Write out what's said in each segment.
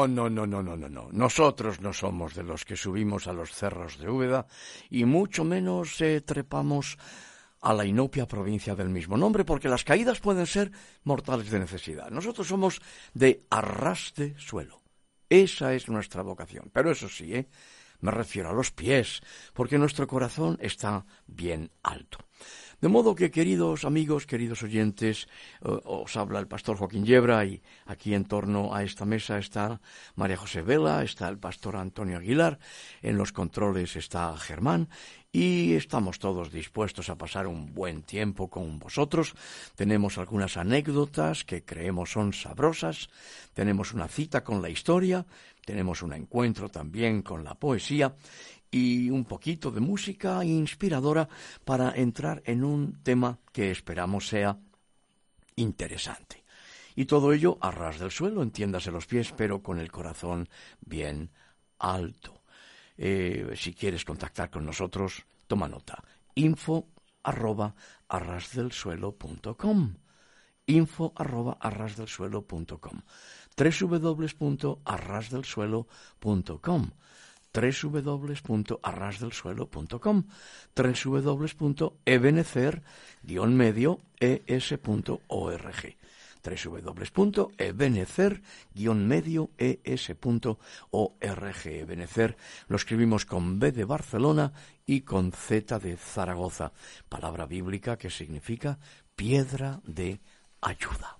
No, no, no, no, no, no, no. Nosotros no somos de los que subimos a los cerros de Úbeda y mucho menos eh, trepamos a la inopia provincia del mismo nombre, porque las caídas pueden ser mortales de necesidad. Nosotros somos de arrastre suelo. Esa es nuestra vocación. Pero eso sí, ¿eh? me refiero a los pies, porque nuestro corazón está bien alto. De modo que, queridos amigos, queridos oyentes, eh, os habla el pastor Joaquín Yebra y aquí en torno a esta mesa está María José Vela, está el pastor Antonio Aguilar, en los controles está Germán y estamos todos dispuestos a pasar un buen tiempo con vosotros. Tenemos algunas anécdotas que creemos son sabrosas, tenemos una cita con la historia, tenemos un encuentro también con la poesía y un poquito de música inspiradora para entrar en un tema que esperamos sea interesante. Y todo ello a ras del suelo, entiéndase los pies, pero con el corazón bien alto. Eh, si quieres contactar con nosotros, toma nota. Info arroba arrasdelsuelo.com info arroba arrasdelsuelo.com www.arrasdelsuelo.com www.arrasdelsuelo.com, www.ebenecer-medio-es.org www.ebenecer-medio-es.org. Ebenecer lo escribimos con B de Barcelona y con Z de Zaragoza, palabra bíblica que significa piedra de ayuda.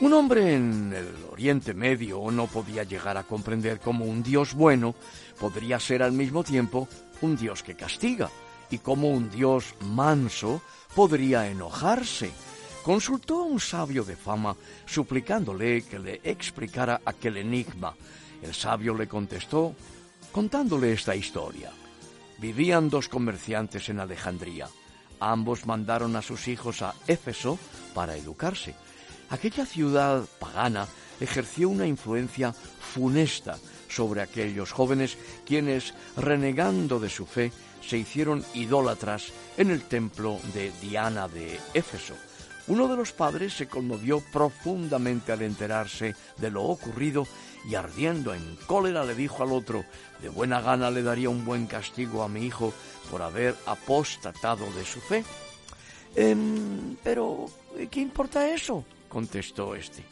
Un hombre en el Oriente Medio no podía llegar a comprender cómo un Dios bueno podría ser al mismo tiempo un Dios que castiga y cómo un Dios manso podría enojarse. Consultó a un sabio de fama suplicándole que le explicara aquel enigma. El sabio le contestó contándole esta historia. Vivían dos comerciantes en Alejandría. Ambos mandaron a sus hijos a Éfeso para educarse. Aquella ciudad pagana ejerció una influencia funesta sobre aquellos jóvenes quienes, renegando de su fe, se hicieron idólatras en el templo de Diana de Éfeso. Uno de los padres se conmovió profundamente al enterarse de lo ocurrido y ardiendo en cólera le dijo al otro, de buena gana le daría un buen castigo a mi hijo por haber apostatado de su fe. Em, pero, ¿qué importa eso? Contestó este.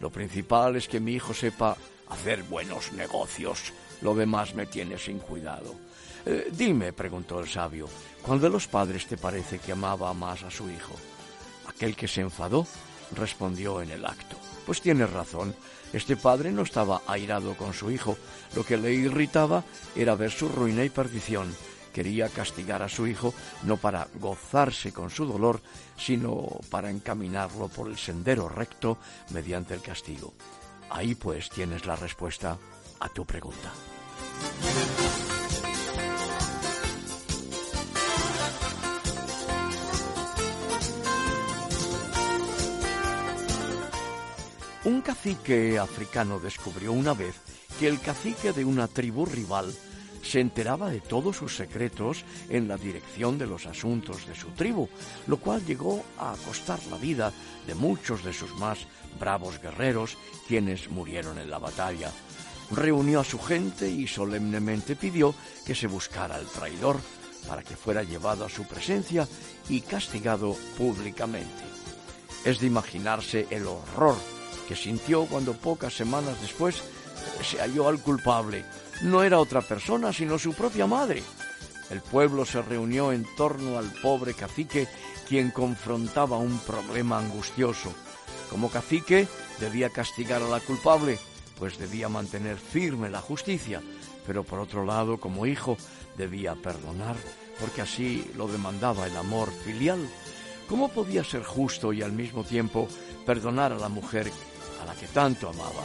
Lo principal es que mi hijo sepa hacer buenos negocios. Lo demás me tiene sin cuidado. Eh, dime, preguntó el sabio, ¿cuál de los padres te parece que amaba más a su hijo? Aquel que se enfadó respondió en el acto. Pues tienes razón. Este padre no estaba airado con su hijo. Lo que le irritaba era ver su ruina y perdición quería castigar a su hijo no para gozarse con su dolor, sino para encaminarlo por el sendero recto mediante el castigo. Ahí pues tienes la respuesta a tu pregunta. Un cacique africano descubrió una vez que el cacique de una tribu rival se enteraba de todos sus secretos en la dirección de los asuntos de su tribu, lo cual llegó a costar la vida de muchos de sus más bravos guerreros, quienes murieron en la batalla. Reunió a su gente y solemnemente pidió que se buscara al traidor para que fuera llevado a su presencia y castigado públicamente. Es de imaginarse el horror que sintió cuando pocas semanas después se halló al culpable. No era otra persona sino su propia madre. El pueblo se reunió en torno al pobre cacique, quien confrontaba un problema angustioso. Como cacique debía castigar a la culpable, pues debía mantener firme la justicia, pero por otro lado, como hijo, debía perdonar, porque así lo demandaba el amor filial. ¿Cómo podía ser justo y al mismo tiempo perdonar a la mujer a la que tanto amaba?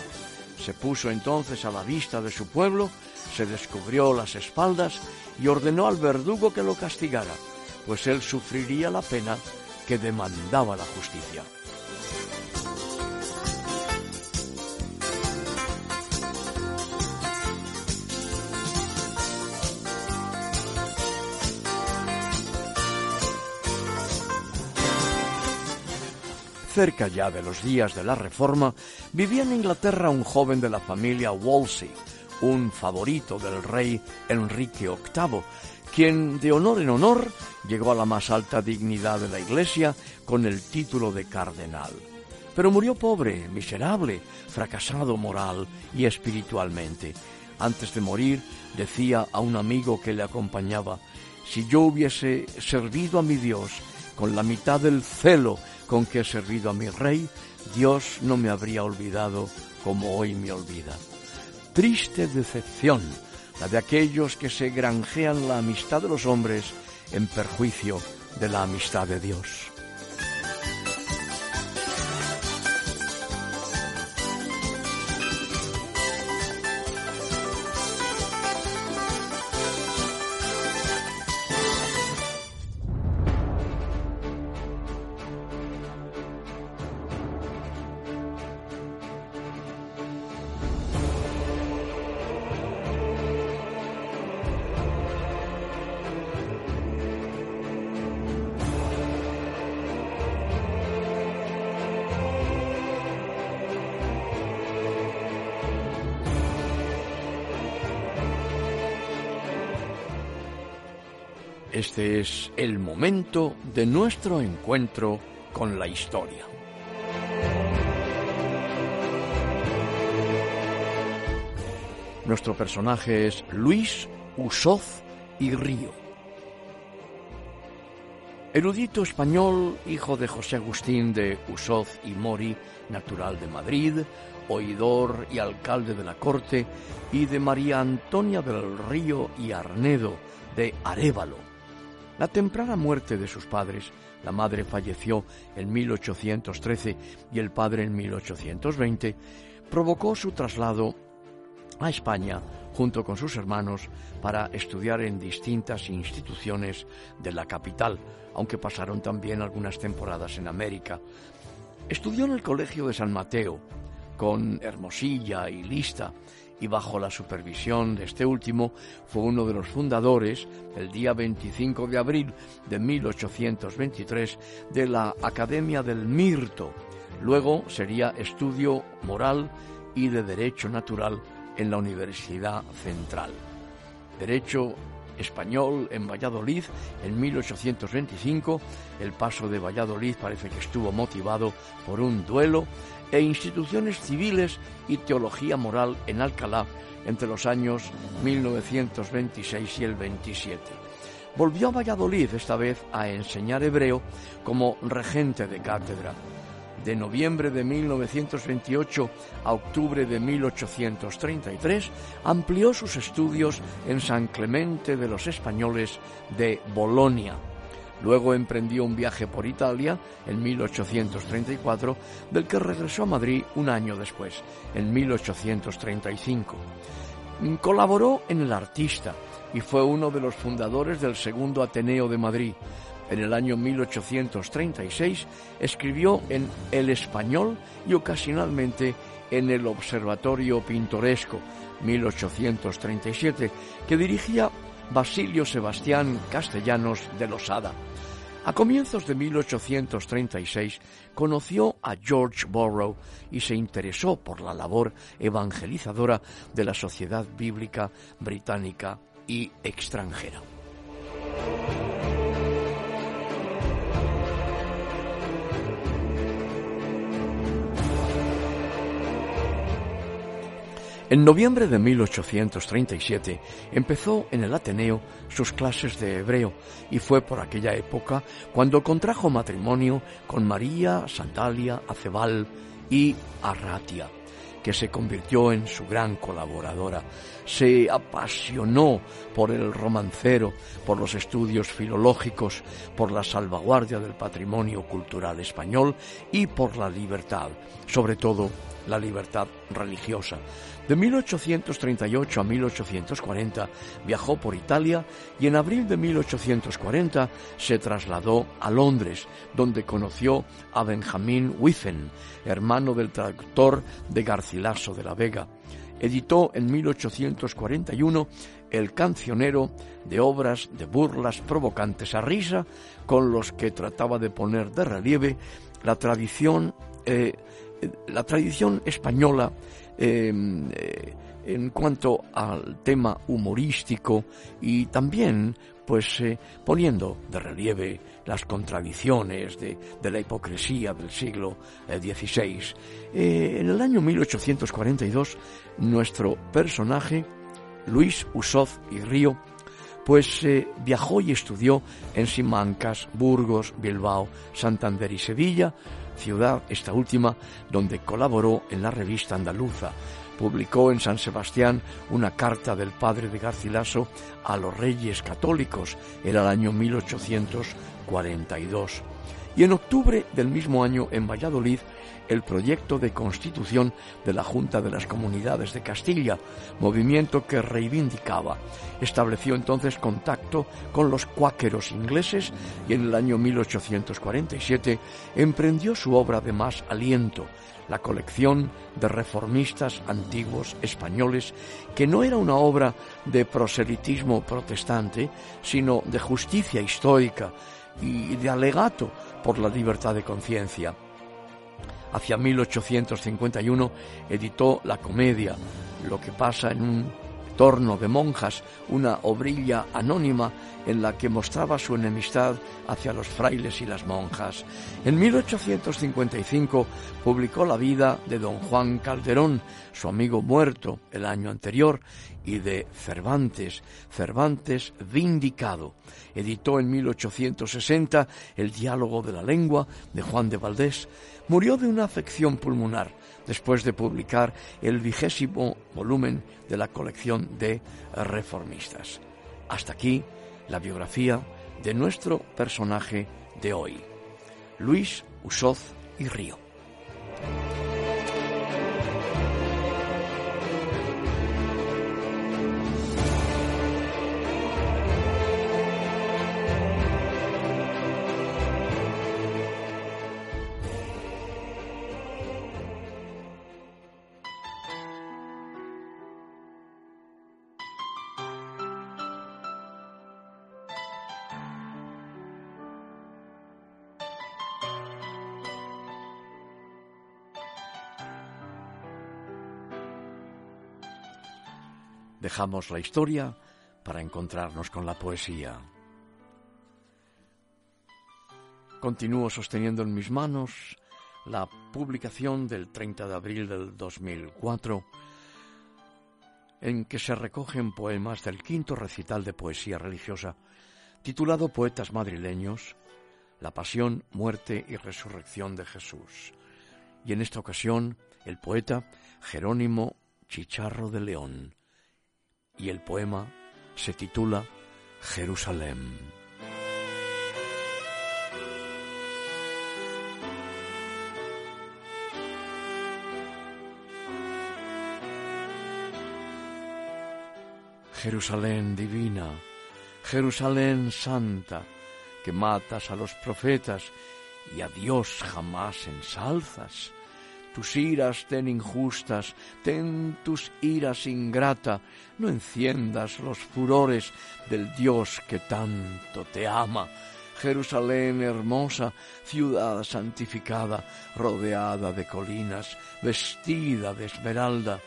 Se puso entonces a la vista de su pueblo, se descubrió las espaldas y ordenó al verdugo que lo castigara, pues él sufriría la pena que demandaba la justicia. Cerca ya de los días de la Reforma, vivía en Inglaterra un joven de la familia Wolsey, un favorito del rey Enrique VIII, quien de honor en honor llegó a la más alta dignidad de la Iglesia con el título de cardenal. Pero murió pobre, miserable, fracasado moral y espiritualmente. Antes de morir, decía a un amigo que le acompañaba, si yo hubiese servido a mi Dios con la mitad del celo con que he servido a mi rey, Dios no me habría olvidado como hoy me olvida. Triste decepción la de aquellos que se granjean la amistad de los hombres en perjuicio de la amistad de Dios. Este es el momento de nuestro encuentro con la historia. Nuestro personaje es Luis Usoz y Río. Erudito español, hijo de José Agustín de Usoz y Mori, natural de Madrid, oidor y alcalde de la corte, y de María Antonia del Río y Arnedo de Arévalo, la temprana muerte de sus padres, la madre falleció en 1813 y el padre en 1820, provocó su traslado a España junto con sus hermanos para estudiar en distintas instituciones de la capital, aunque pasaron también algunas temporadas en América. Estudió en el Colegio de San Mateo, con Hermosilla y Lista, y bajo la supervisión de este último fue uno de los fundadores, el día 25 de abril de 1823, de la Academia del Mirto. Luego sería estudio moral y de Derecho Natural en la Universidad Central. Derecho español en Valladolid en 1825. El paso de Valladolid parece que estuvo motivado por un duelo e instituciones civiles y teología moral en Alcalá entre los años 1926 y el 27. Volvió a Valladolid esta vez a enseñar hebreo como regente de cátedra. De noviembre de 1928 a octubre de 1833 amplió sus estudios en San Clemente de los Españoles de Bolonia Luego emprendió un viaje por Italia en 1834, del que regresó a Madrid un año después, en 1835. Colaboró en El Artista y fue uno de los fundadores del Segundo Ateneo de Madrid. En el año 1836 escribió en El Español y ocasionalmente en el Observatorio Pintoresco, 1837, que dirigía Basilio Sebastián Castellanos de Losada. A comienzos de 1836 conoció a George Borrow y se interesó por la labor evangelizadora de la Sociedad Bíblica Británica y extranjera. En noviembre de 1837 empezó en el Ateneo sus clases de hebreo y fue por aquella época cuando contrajo matrimonio con María Santalia Acebal y Arratia, que se convirtió en su gran colaboradora. Se apasionó por el romancero, por los estudios filológicos, por la salvaguardia del patrimonio cultural español y por la libertad, sobre todo la libertad religiosa. De 1838 a 1840 viajó por Italia y en abril de 1840 se trasladó a Londres, donde conoció a Benjamín Withen, hermano del traductor de Garcilaso de la Vega. Editó en 1841 el cancionero de obras de burlas provocantes a risa, con los que trataba de poner de relieve la tradición, eh, la tradición española Em, eh, en cuanto al tema humorístico y también pues eh, poniendo de relieve las contradicciones de, la hipocresía del siglo XVI. Eh, en el año 1842, nuestro personaje, Luis Usoz y Río, pues viajó y estudió en Simancas, Burgos, Bilbao, Santander y Sevilla, ciudad esta última donde colaboró en la revista andaluza. Publicó en San Sebastián una carta del padre de Garcilaso a los reyes católicos, era el año 1842. Y en octubre del mismo año en Valladolid el proyecto de constitución de la Junta de las Comunidades de Castilla, movimiento que reivindicaba. Estableció entonces contacto con los cuáqueros ingleses y en el año 1847 emprendió su obra de más aliento, la colección de reformistas antiguos españoles, que no era una obra de proselitismo protestante, sino de justicia histórica y de alegato por la libertad de conciencia. Hacia 1851 editó la comedia Lo que pasa en un torno de monjas, una obrilla anónima en la que mostraba su enemistad hacia los frailes y las monjas. En 1855 publicó la vida de don Juan Calderón, su amigo muerto el año anterior, y de Cervantes, Cervantes vindicado. Editó en 1860 El diálogo de la lengua de Juan de Valdés. Murió de una afección pulmonar después de publicar el vigésimo volumen de la colección de reformistas. Hasta aquí la biografía de nuestro personaje de hoy, Luis Usoz y Río. Dejamos la historia para encontrarnos con la poesía. Continúo sosteniendo en mis manos la publicación del 30 de abril del 2004 en que se recogen poemas del quinto recital de poesía religiosa titulado Poetas madrileños, La pasión, muerte y resurrección de Jesús. Y en esta ocasión el poeta Jerónimo Chicharro de León y el poema se titula Jerusalén. Jerusalén divina, Jerusalén santa, que matas a los profetas y a Dios jamás ensalzas, tus iras ten injustas, ten tus iras ingrata, no enciendas los furores del Dios que tanto te ama. Jerusalén hermosa, ciudad santificada, rodeada de colinas, vestida de esmeralda.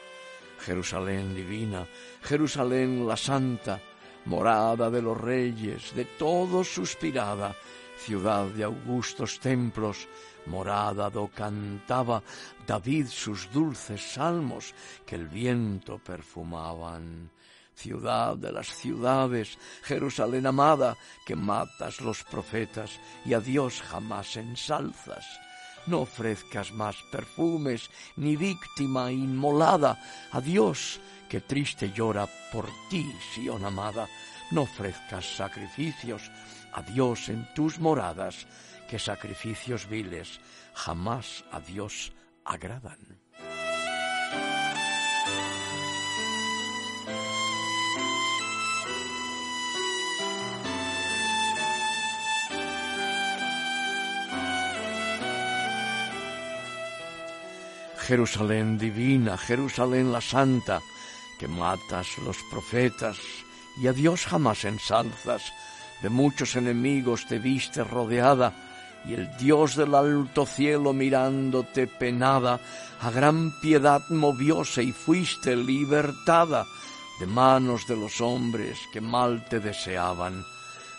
Jerusalén divina, Jerusalén la santa, morada de los reyes, de todos suspirada, ciudad de augustos templos, morada do cantaba David sus dulces salmos que el viento perfumaban. Ciudad de las ciudades, Jerusalén amada, que matas los profetas y a Dios jamás ensalzas. No ofrezcas más perfumes, ni víctima inmolada a Dios, que triste llora por ti, Sion amada. No ofrezcas sacrificios a Dios en tus moradas, que sacrificios viles jamás a Dios agradan. Jerusalén divina, Jerusalén la santa, que matas los profetas y a Dios jamás ensalzas, de muchos enemigos te viste rodeada, y el Dios del alto cielo mirándote penada, a gran piedad movióse y fuiste libertada de manos de los hombres que mal te deseaban.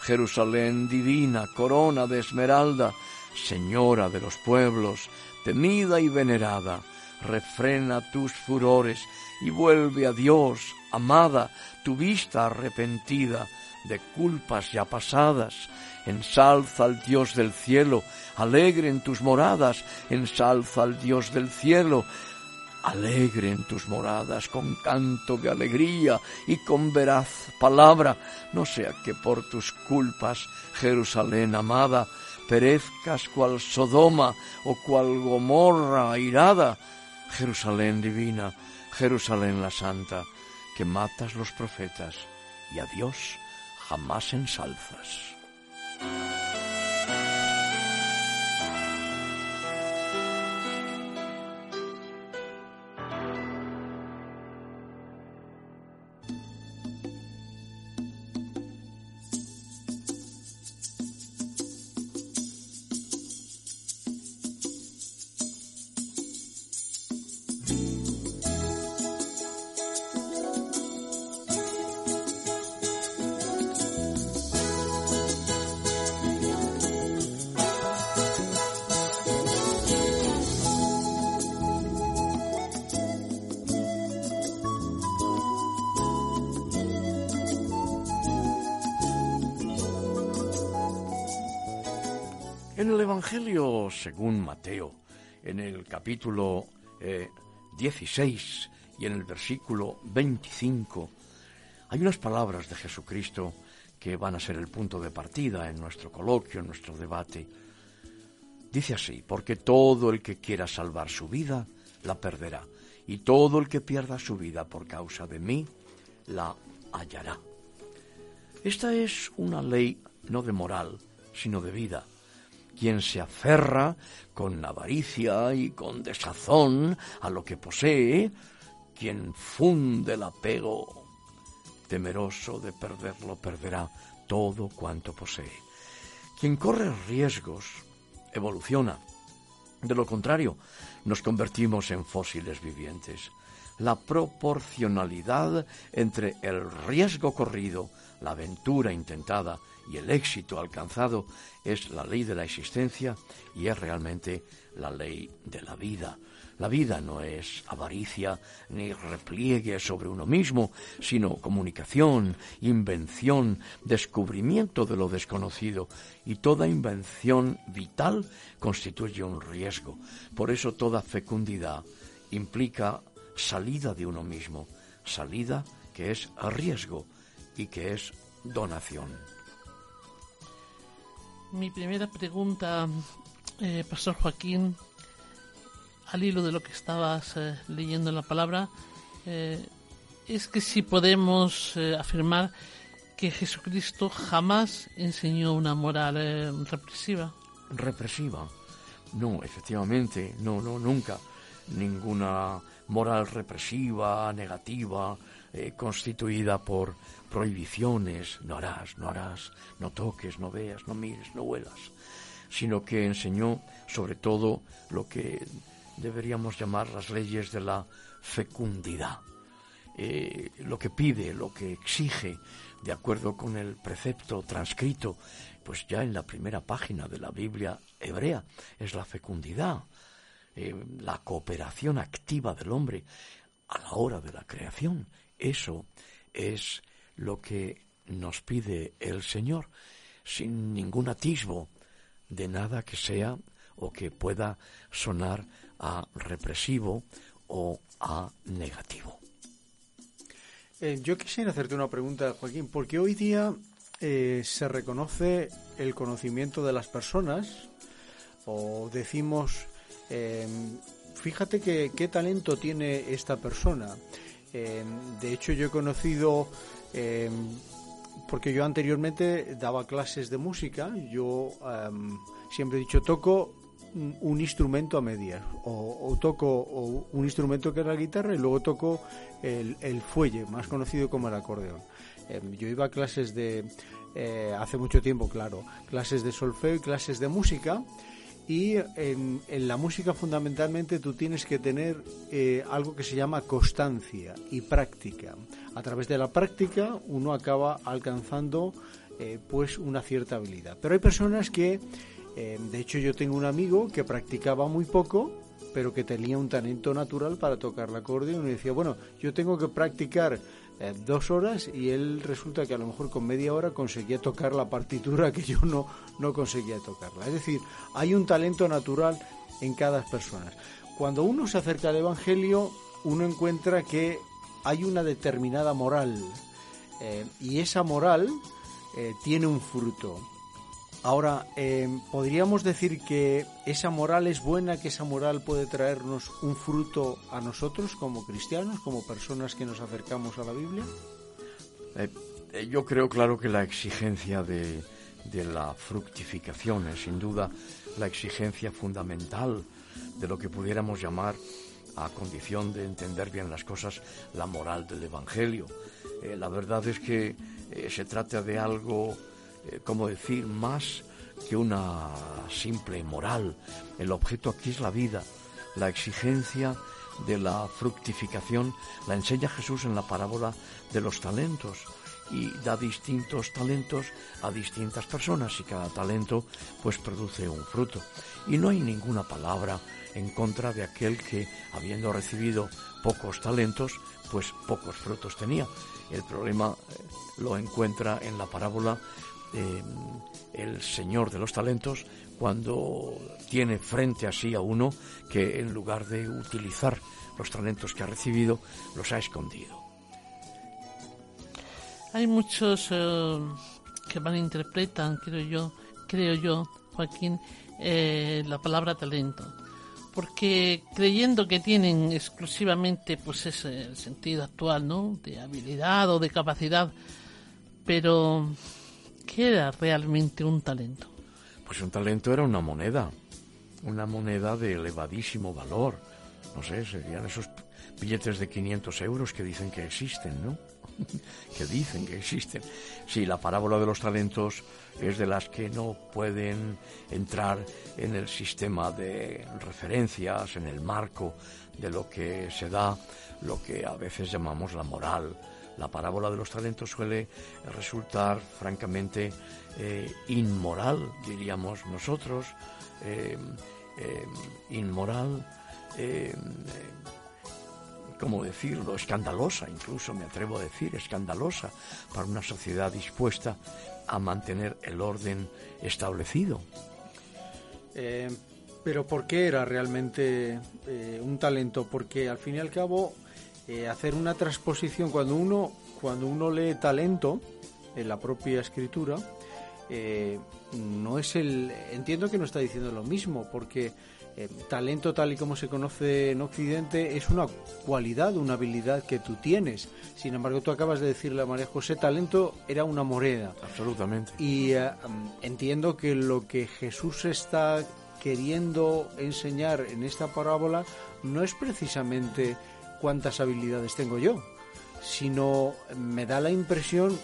Jerusalén divina, corona de esmeralda, señora de los pueblos, temida y venerada, refrena tus furores y vuelve a Dios, amada, tu vista arrepentida de culpas ya pasadas, ensalza al Dios del cielo, alegre en tus moradas, ensalza al Dios del cielo, alegre en tus moradas, con canto de alegría y con veraz palabra, no sea que por tus culpas, Jerusalén amada, perezcas cual Sodoma o cual Gomorra airada, Jerusalén divina, Jerusalén la santa, que matas los profetas y a Dios jamás. En Mateo, en el capítulo 16 eh, y en el versículo 25, hay unas palabras de Jesucristo que van a ser el punto de partida en nuestro coloquio, en nuestro debate. Dice así, porque todo el que quiera salvar su vida, la perderá, y todo el que pierda su vida por causa de mí, la hallará. Esta es una ley no de moral, sino de vida quien se aferra con avaricia y con desazón a lo que posee, quien funde el apego temeroso de perderlo, perderá todo cuanto posee. Quien corre riesgos evoluciona. De lo contrario, nos convertimos en fósiles vivientes. La proporcionalidad entre el riesgo corrido, la aventura intentada y el éxito alcanzado es la ley de la existencia y es realmente la ley de la vida. La vida no es avaricia ni repliegue sobre uno mismo, sino comunicación, invención, descubrimiento de lo desconocido. Y toda invención vital constituye un riesgo. Por eso toda fecundidad implica salida de uno mismo, salida que es riesgo y que es donación. Mi primera pregunta, eh, Pastor Joaquín, al hilo de lo que estabas eh, leyendo en la palabra, eh, es que si podemos afirmar que Jesucristo jamás enseñó una moral represiva. Represiva. No, efectivamente, no, no, nunca. ninguna moral represiva, negativa, eh, constituida por prohibiciones, no harás, no harás, no toques, no veas, no mires, no huelas, sino que enseñó sobre todo lo que deberíamos llamar las leyes de la fecundidad. Eh, lo que pide, lo que exige, de acuerdo con el precepto transcrito, pues ya en la primera página de la Biblia hebrea, es la fecundidad, eh, la cooperación activa del hombre a la hora de la creación. Eso es lo que nos pide el Señor, sin ningún atisbo de nada que sea o que pueda sonar a represivo o a negativo. Eh, yo quisiera hacerte una pregunta, Joaquín, porque hoy día eh, se reconoce el conocimiento de las personas o decimos, em, fíjate qué talento tiene esta persona. Em, de hecho, yo he conocido, em, porque yo anteriormente daba clases de música, yo siempre he dicho, toco un instrumento a medias o, toco un instrumento que es la guitarra y luego toco el, fuelle más conocido como el acordeón. Em, yo iba a clases de eh, hace mucho tiempo claro clases de solfeo y clases de música y en, la música fundamentalmente tú tienes que tener eh, algo que se llama constancia y práctica. A través de la práctica uno acaba alcanzando eh, pues una cierta habilidad. Pero hay personas que eh, de hecho, yo tengo un amigo que practicaba muy poco, pero que tenía un talento natural para tocar el acordeón y decía, bueno, yo tengo que practicar eh, dos horas y él resulta que a lo mejor con media hora conseguía tocar la partitura que yo no, no conseguía tocarla. Es decir, hay un talento natural en cada persona. Cuando uno se acerca al Evangelio, uno encuentra que hay una determinada moral eh, y esa moral tiene un fruto. Ahora, eh, ¿podríamos decir que esa moral es buena, que esa moral puede traernos un fruto a nosotros como cristianos, como personas que nos acercamos a la Biblia? Eh, eh, yo creo, claro, que la exigencia de, de la fructificación es sin duda la exigencia fundamental de lo que pudiéramos llamar, a condición de entender bien las cosas, la moral del Evangelio. la verdad es que se trata de algo eh, como decir, más que una simple moral. El objeto aquí es la vida, la exigencia de la fructificación la enseña Jesús en la parábola de los talentos y da distintos talentos a distintas personas y cada talento pues produce un fruto. Y no hay ninguna palabra en contra de aquel que habiendo recibido pocos talentos pues pocos frutos tenía. El problema eh, lo encuentra en la parábola eh, el Señor de los talentos cuando tiene frente a sí a uno que en lugar de utilizar los talentos que ha recibido, los ha escondido. Hay muchos eh, que malinterpretan, creo yo, creo yo, Joaquín, eh, la palabra talento, porque creyendo que tienen exclusivamente, pues ese sentido actual, ¿no? De habilidad o de capacidad, pero ¿Qué era realmente un talento? Pues un talento era una moneda, una moneda de elevadísimo valor. No sé, serían esos billetes de 500 euros que dicen que existen, ¿no? que dicen que existen. Sí, la parábola de los talentos es de las que no pueden entrar en el sistema de referencias, en el marco de lo que se da, lo que a veces llamamos la moral la parábola de los talentos suele resultar francamente eh, inmoral, diríamos nosotros, eh, eh, inmoral, ¿cómo decirlo? Escandalosa, incluso me atrevo a decir, escandalosa para una sociedad dispuesta a mantener el orden establecido. pero ¿por qué era realmente un talento? Porque al fin y al cabo eh, hacer una transposición cuando uno cuando uno lee talento en la propia escritura eh, no es el entiendo que no está diciendo lo mismo porque eh, talento tal y como se conoce en Occidente es una cualidad, una habilidad que tú tienes. Sin embargo, tú acabas de decirle a María José, talento era una moneda. Absolutamente. Y entiendo que lo que Jesús está queriendo enseñar en esta parábola no es precisamente cuántas habilidades tengo yo, sino me da la impresión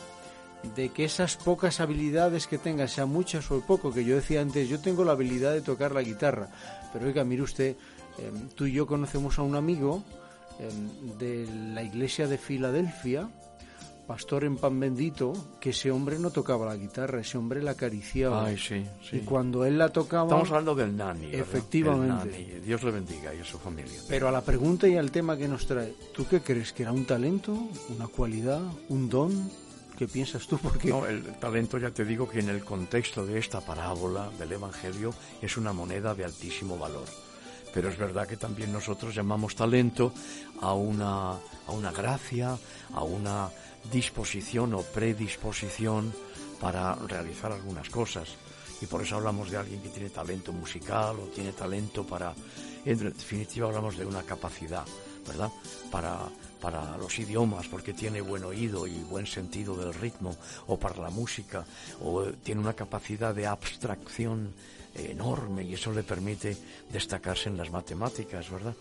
de que esas pocas habilidades que tenga, sean muchas o poco, que yo decía antes, yo tengo la habilidad de tocar la guitarra, pero oiga, mire usted, em, tú y yo conocemos a un amigo em, de la iglesia de Filadelfia, pastor en pan bendito, que ese hombre no tocaba la guitarra, ese hombre la acariciaba. Ay, sí, sí. Y cuando él la tocaba... Estamos hablando del nani. ¿verdad? Efectivamente. El nani. Dios le bendiga y a su familia. Pero a la pregunta y al tema que nos trae, ¿tú qué crees? ¿Que era un talento, una cualidad, un don? ¿Qué piensas tú? Porque No, el talento ya te digo que en el contexto de esta parábola del Evangelio es una moneda de altísimo valor. Pero es verdad que también nosotros llamamos talento a una, a una gracia, a una disposición o predisposición para realizar algunas cosas. Y por eso hablamos de alguien que tiene talento musical o tiene talento para... En definitiva hablamos de una capacidad, ¿verdad? Para, para los idiomas, porque tiene buen oído y buen sentido del ritmo, o para la música, o tiene una capacidad de abstracción enorme y eso le permite destacarse en las matemáticas, ¿verdad?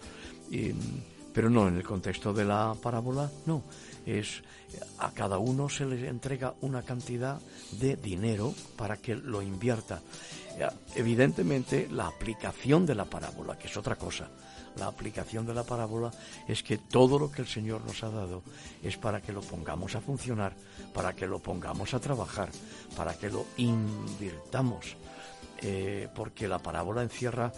Pero no, en el contexto de la parábola, no. Es a cada uno se le entrega una cantidad de dinero para que lo invierta. Evidentemente, la aplicación de la parábola, que es otra cosa, la aplicación de la parábola es que todo lo que el Señor nos ha dado es para que lo pongamos a funcionar, para que lo pongamos a trabajar, para que lo invirtamos. Eh, porque la parábola encierra,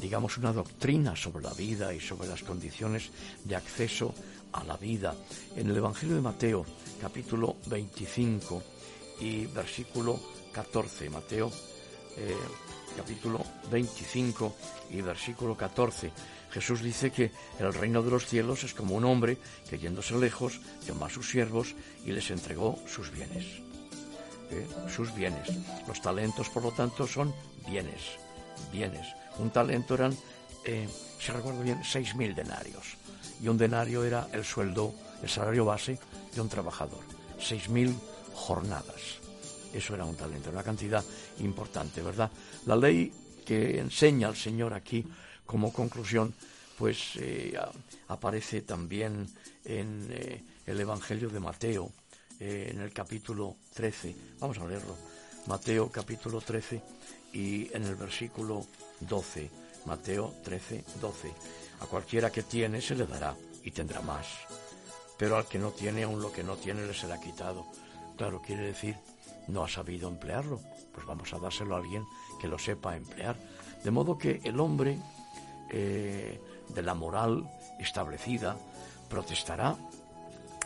digamos, una doctrina sobre la vida y sobre las condiciones de acceso a la vida. En el Evangelio de Mateo, capítulo 25 y versículo 14, Mateo eh, capítulo 25 y versículo 14, Jesús dice que el reino de los cielos es como un hombre que yéndose lejos llamó a sus siervos y les entregó sus bienes. ¿Eh? Sus bienes. Los talentos, por lo tanto, son bienes. Bienes. Un talento eran, eh, si recuerdo bien, seis mil denarios. Y un denario era el sueldo, el salario base de un trabajador. Seis mil jornadas. Eso era un talento, una cantidad importante, ¿verdad? La ley que enseña el Señor aquí como conclusión, pues eh, aparece también en eh, el Evangelio de Mateo, eh, en el capítulo 13. Vamos a leerlo. Mateo capítulo 13 y en el versículo 12. Mateo 13, 12. A cualquiera que tiene se le dará y tendrá más. Pero al que no tiene, aun lo que no tiene le será quitado. Claro, quiere decir, no ha sabido emplearlo. Pues vamos a dárselo a alguien que lo sepa emplear. De modo que el hombre eh, de la moral establecida protestará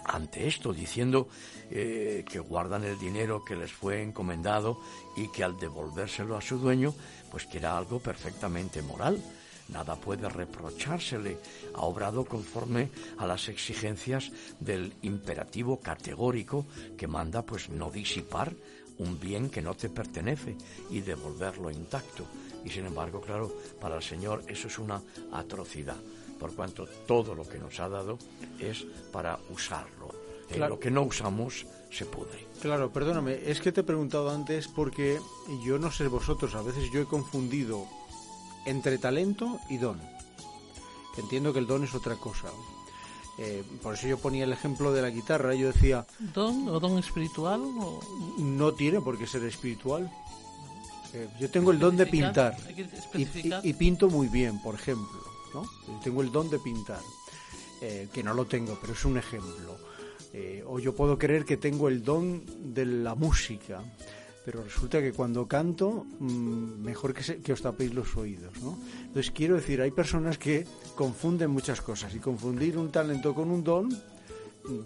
ante esto, diciendo eh, que guardan el dinero que les fue encomendado y que al devolvérselo a su dueño, pues que era algo perfectamente moral. Nada puede reprochársele. Ha obrado conforme a las exigencias del imperativo categórico que manda pues no disipar un bien que no te pertenece y devolverlo intacto. Y sin embargo, claro, para el Señor eso es una atrocidad, por cuanto todo lo que nos ha dado es para usarlo. Eh, Claro. lo que no usamos se pudre. Claro, perdóname, es que te he preguntado antes porque yo no sé vosotros, a veces yo he confundido entre talento y don. Entiendo que el don es otra cosa. Eh, por eso yo ponía el ejemplo de la guitarra, yo decía, ¿Don o don espiritual? O... no tiene por qué ser espiritual. Eh, yo tengo el don de pintar y, y- y pinto muy bien, por ejemplo. ¿no? Yo tengo el don de pintar, eh, que no lo tengo, pero es un ejemplo. O yo puedo creer que tengo el don de la música, pero resulta que cuando canto, mm, mejor que, os tapéis los oídos. ¿no? Entonces quiero decir, hay personas que confunden muchas cosas y confundir un talento con un don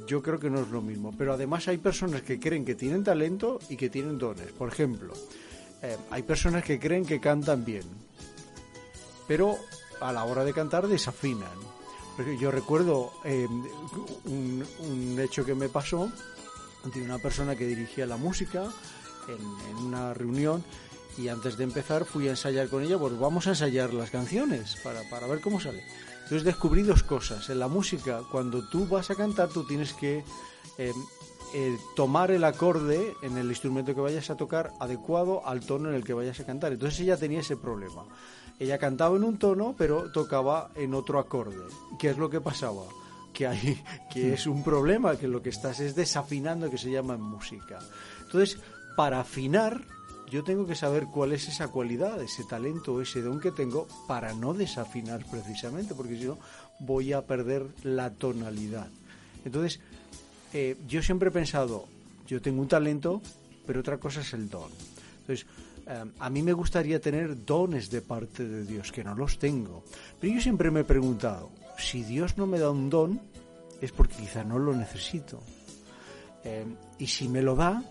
yo creo que no es lo mismo. Pero además hay personas que creen que tienen talento y que tienen dones. Por ejemplo, eh, hay personas que creen que cantan bien, pero a la hora de cantar desafinan. Yo recuerdo eh, un, un hecho que me pasó de una persona que dirigía la música en, en una reunión y antes de empezar fui a ensayar con ella, pues vamos a ensayar las canciones para, para ver cómo sale. Entonces descubrí dos cosas. En la música, cuando tú vas a cantar, tú tienes que eh, eh, tomar el acorde en el instrumento que vayas a tocar adecuado al tono en el que vayas a cantar. Entonces ella tenía ese problema. ella cantaba en un tono, pero tocaba en otro acorde. ¿Qué es lo que pasaba? Que, hay, que es un problema, que lo que estás es desafinando, que se llama en música. Entonces, para afinar, yo tengo que saber cuál es esa cualidad, ese talento, ese don que tengo para no desafinar precisamente, porque si no voy a perder la tonalidad. Entonces, eh, yo siempre he pensado, yo tengo un talento, pero otra cosa es el don. Entonces, eh, a mí me gustaría tener dones de parte de Dios, que no los tengo. Pero yo siempre me he preguntado, si Dios no me da un don, es porque quizá no lo necesito. Eh, y si me lo da,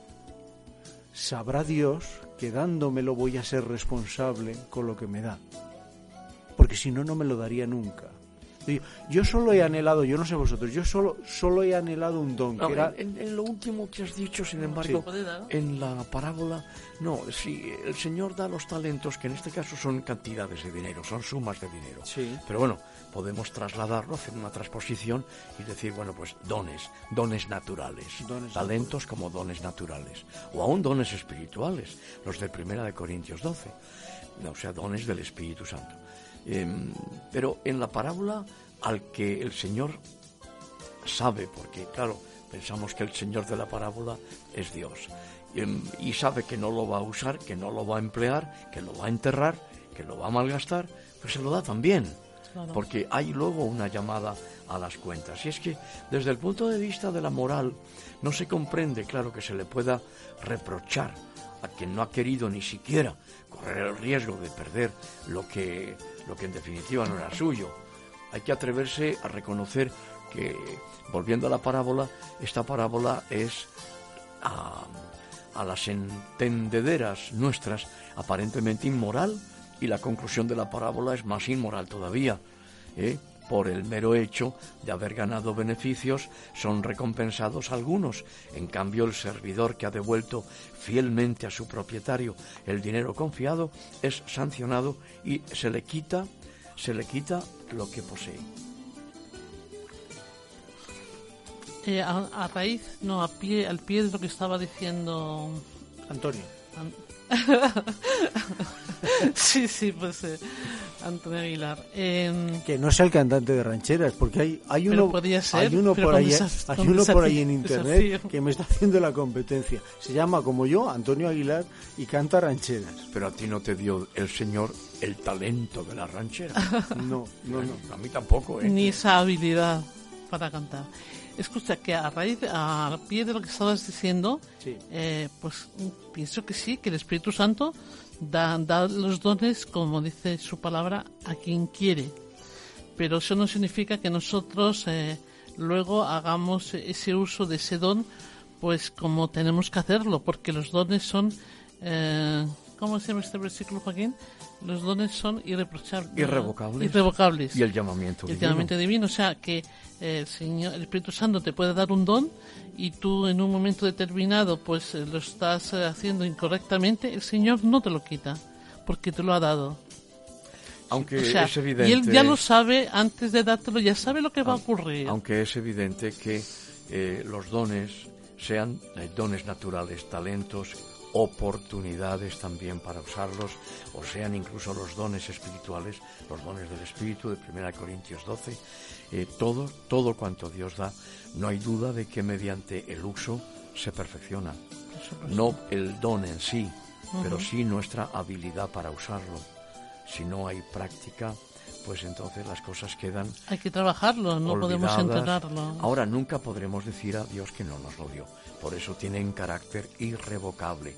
sabrá Dios que dándomelo voy a ser responsable con lo que me da. Porque si no, no me lo daría nunca. Yo solo he anhelado, yo no sé vosotros, yo solo, solo he anhelado un don. que era... en, lo último que has dicho, sin embargo, en la parábola, no, si el Señor da los talentos, que en este caso son cantidades de dinero, son sumas de dinero. Sí. Pero bueno, podemos trasladarlo, hacer una transposición y decir, bueno, pues dones, dones naturales, talentos como dones naturales, o aún dones espirituales, los de Primera de Corintios 12, o sea, dones del Espíritu Santo. Em, pero en la parábola al que el Señor sabe, porque claro, pensamos que el Señor de la parábola es Dios, em, y sabe que no lo va a usar, que no lo va a emplear, que lo va a enterrar, que lo va a malgastar, pues se lo da también, porque hay luego una llamada a las cuentas. Y es que desde el punto de vista de la moral no se comprende, claro, que se le pueda reprochar a quien no ha querido ni siquiera correr el riesgo de perder lo que lo que en definitiva no era suyo. Hay que atreverse a reconocer que, volviendo a la parábola, esta parábola es a, las entendederas nuestras aparentemente inmoral y la conclusión de la parábola es más inmoral todavía. ¿eh? Por el mero hecho de haber ganado beneficios son recompensados algunos. En cambio, el servidor que ha devuelto fielmente a su propietario el dinero confiado es sancionado y se le quita, se le quita lo que posee. Eh, a, raíz, no, a pie, al pie de lo que estaba diciendo Antonio. sí, sí, pues eh, Antonio Aguilar. Em, que no sea el cantante de rancheras, porque hay, hay uno, hay uno por ahí, hay uno por ahí en internet que me está haciendo la competencia. Se llama como yo, Antonio Aguilar, y canta rancheras. Pero a ti no te dio el Señor el talento de la ranchera. no, no, no. A mí tampoco, ¿eh? Ni esa habilidad para cantar. Escucha, que a raíz, a pie de lo que estabas diciendo, eh, pues pienso que sí, que el Espíritu Santo da, da los dones, como dice su palabra, a quien quiere. Pero eso no significa que nosotros eh, luego hagamos ese uso de ese don, pues como tenemos que hacerlo, porque los dones son, eh, ¿cómo se llama este versículo, Joaquín? Los dones son irreprochables. Irrevocables. Irrevocables. Y el llamamiento divino. El llamamiento divino. O sea, que eh, el, Señor, el Espíritu Santo te puede dar un don y tú en un momento determinado pues eh, lo estás eh, haciendo incorrectamente, el Señor no te lo quita porque te lo ha dado. Aunque es evidente. Y Él ya lo sabe antes de dártelo, ya sabe lo que va a ocurrir. Aunque es evidente que los dones sean dones naturales, talentos oportunidades también para usarlos, o sean incluso los dones espirituales, los dones del Espíritu de 1 Corintios 12, eh, todo, todo cuanto Dios da, no hay duda de que mediante el uso se perfecciona. No el don en sí, pero sí nuestra habilidad para usarlo. Si no hay práctica, pues entonces las cosas quedan. Hay que trabajarlo, no podemos entrenarlo. Ahora nunca podremos decir a Dios que no nos lo dio. Por eso tienen carácter irrevocable.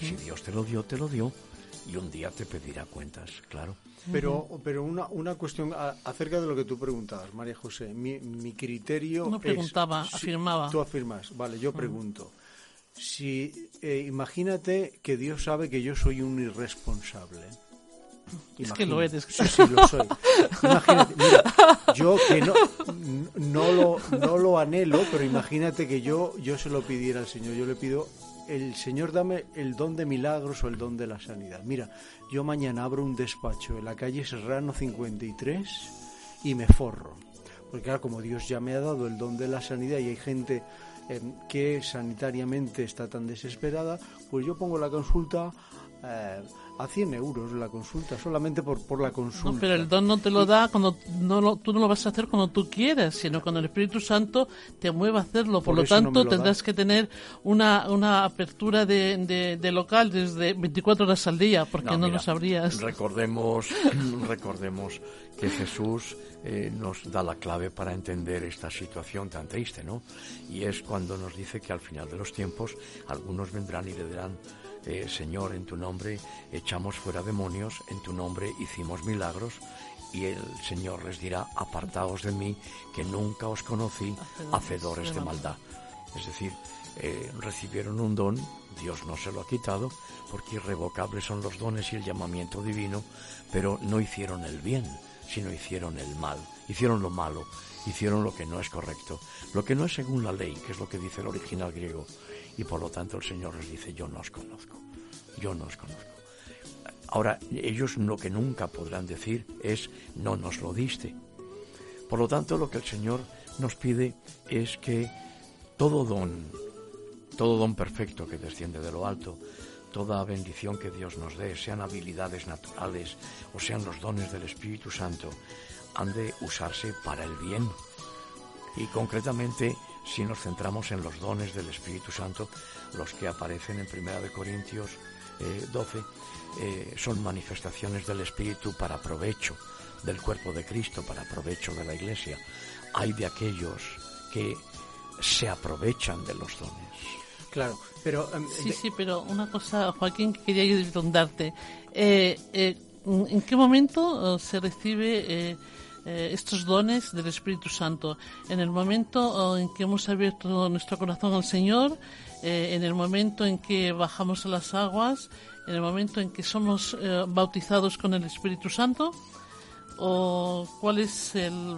Si Dios te lo dio, te lo dio. Y un día te pedirá cuentas, claro. Pero, pero una, una cuestión acerca de lo que tú preguntabas, María José. Mi, mi criterio. No preguntaba, afirmaba. Tú afirmas, vale, yo pregunto. Si eh, imagínate que Dios sabe que yo soy un irresponsable. Es que lo eres. Sí, sí, lo soy. Imagínate, mira, yo que no, no, lo, no lo anhelo, pero imagínate que yo, yo se lo pidiera al Señor. Yo le pido, el Señor dame el don de milagros o el don de la sanidad. Mira, yo mañana abro un despacho en la calle Serrano 53 y me forro. Porque claro, como Dios ya me ha dado el don de la sanidad y hay gente eh, que sanitariamente está tan desesperada, pues yo pongo la consulta eh, a 100 euros la consulta, solamente por, por la consulta. No, pero el don no te lo da cuando no lo, tú no lo vas a hacer cuando tú quieras, sino cuando el Espíritu Santo te mueva a hacerlo. Por, lo tanto, tendrás que tener una, una apertura de, de, local desde 24 horas al día, porque no, lo sabrías. Recordemos, recordemos que Jesús eh, nos da la clave para entender esta situación tan triste, ¿no? Y es cuando nos dice que al final de los tiempos algunos vendrán y le dirán eh, Señor, en tu nombre echamos fuera demonios, en tu nombre hicimos milagros, y el Señor les dirá, apartaos de mí, que nunca os conocí, hacedores de maldad. Es decir, eh, recibieron un don, Dios no se lo ha quitado, porque irrevocables son los dones y el llamamiento divino, pero no hicieron el bien, sino hicieron el mal, hicieron lo malo, hicieron lo que no es correcto, lo que no es según la ley, que es lo que dice el original griego, y por lo tanto el Señor les dice, yo no os conozco, yo no os conozco. Ahora, ellos lo que nunca podrán decir es, no nos lo diste. Por lo tanto, lo que el Señor nos pide es que todo don, todo don perfecto que desciende de lo alto, toda bendición que Dios nos dé, sean habilidades naturales o sean los dones del Espíritu Santo, han de usarse para el bien. Y concretamente si nos centramos en los dones del Espíritu Santo, los que aparecen en Primera de Corintios 12, eh, eh, son manifestaciones del Espíritu para provecho del cuerpo de Cristo, para provecho de la Iglesia. Hay de aquellos que se aprovechan de los dones. Claro, pero... Em, sí, sí, pero una cosa, Joaquín, que quería yo preguntarte. Eh, ¿En qué momento se recibe eh, estos dones del Espíritu Santo. En el momento oh, en que hemos abierto nuestro corazón al Señor, eh, en el momento en que bajamos a las aguas, en el momento en que somos eh, bautizados con el Espíritu Santo, o cuál es el,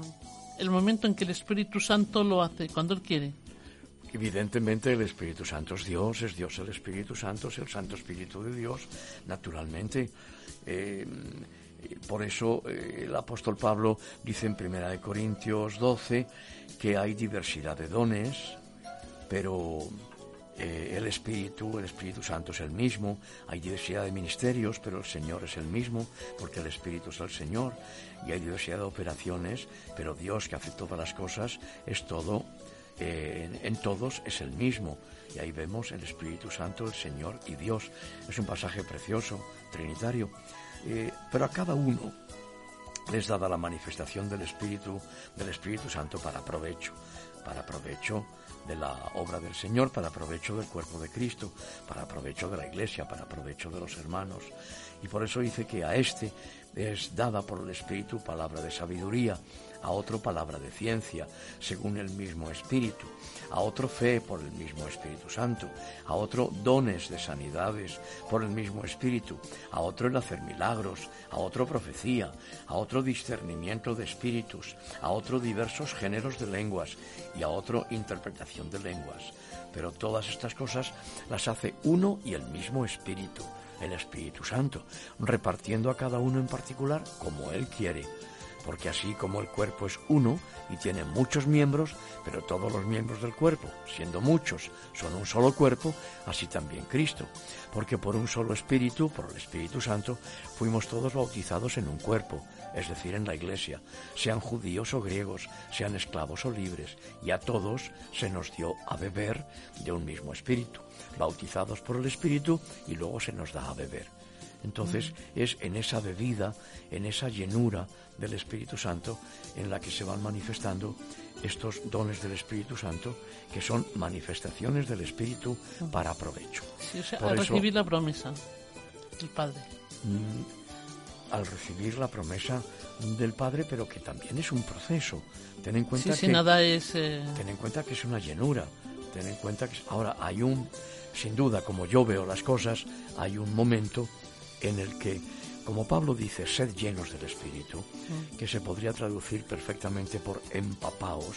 el momento en que el Espíritu Santo lo hace, cuando Él quiere. Evidentemente el Espíritu Santo es Dios, es Dios el Espíritu Santo, es el Santo Espíritu de Dios, naturalmente. Por eso eh, el apóstol Pablo dice en Primera de Corintios 12 que hay diversidad de dones, pero eh, el Espíritu, el Espíritu Santo es el mismo, hay diversidad de ministerios, pero el Señor es el mismo, porque el Espíritu es el Señor, y hay diversidad de operaciones, pero Dios que hace todas las cosas es todo, eh, en, todos es el mismo. Y ahí vemos el Espíritu Santo, el Señor y Dios. Es un pasaje precioso, trinitario. Eh, pero a cada uno les dada la manifestación del Espíritu, del Espíritu Santo para provecho, para provecho de la obra del Señor, para provecho del cuerpo de Cristo, para provecho de la Iglesia, para provecho de los hermanos. Y por eso dice que a este es dada por el Espíritu palabra de sabiduría, a otro palabra de ciencia, según el mismo Espíritu, a otro fe por el mismo Espíritu Santo, a otro dones de sanidades por el mismo Espíritu, a otro el hacer milagros, a otro profecía, a otro discernimiento de espíritus, a otro diversos géneros de lenguas y a otro interpretación de lenguas. Pero todas estas cosas las hace uno y el mismo Espíritu, el Espíritu Santo, repartiendo a cada uno en particular como Él quiere porque así como el cuerpo es uno y tiene muchos miembros, pero todos los miembros del cuerpo, siendo muchos, son un solo cuerpo, así también Cristo, porque por un solo Espíritu, por el Espíritu Santo, fuimos todos bautizados en un cuerpo, es decir, en la Iglesia, sean judíos o griegos, sean esclavos o libres, y a todos se nos dio a beber de un mismo Espíritu, bautizados por el Espíritu y luego se nos da a beber. Entonces es en esa bebida, en esa llenura del Espíritu Santo, en la que se van manifestando estos dones del Espíritu Santo, que son manifestaciones del Espíritu para provecho. al recibir la promesa del Padre. Mm, al recibir la promesa del Padre, pero que también es un proceso. Ten en cuenta que nada es. Eh, ten en cuenta que es una llenura. Ten en cuenta que ahora hay un, sin duda, como yo veo las cosas, hay un momento en el que, como Pablo dice, sed llenos del Espíritu, mm. que se podría traducir perfectamente por empapaos,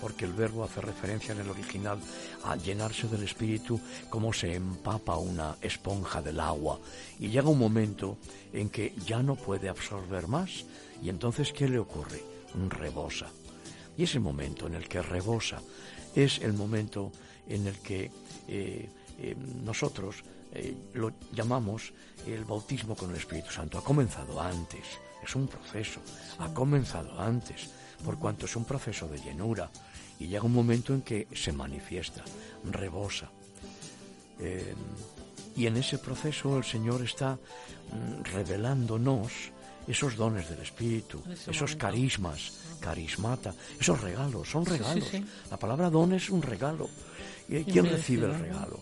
porque el verbo hace referencia en el original a llenarse del Espíritu como se empapa una esponja del agua. Y llega un momento en que ya no puede absorber más. Y entonces, ¿qué le ocurre? Rebosa. Y ese momento en el que rebosa es el momento en el que eh, eh, nosotros eh, lo llamamos el bautismo con el Espíritu Santo. Ha comenzado antes, es un proceso, ha comenzado antes, por cuanto es un proceso de llenura y llega un momento en que se manifiesta, rebosa. Eh, y en ese proceso el Señor está mm, revelándonos esos dones del Espíritu, esos carismas, carismata, esos regalos, son regalos. La palabra don es un regalo. ¿Y quién recibe el regalo?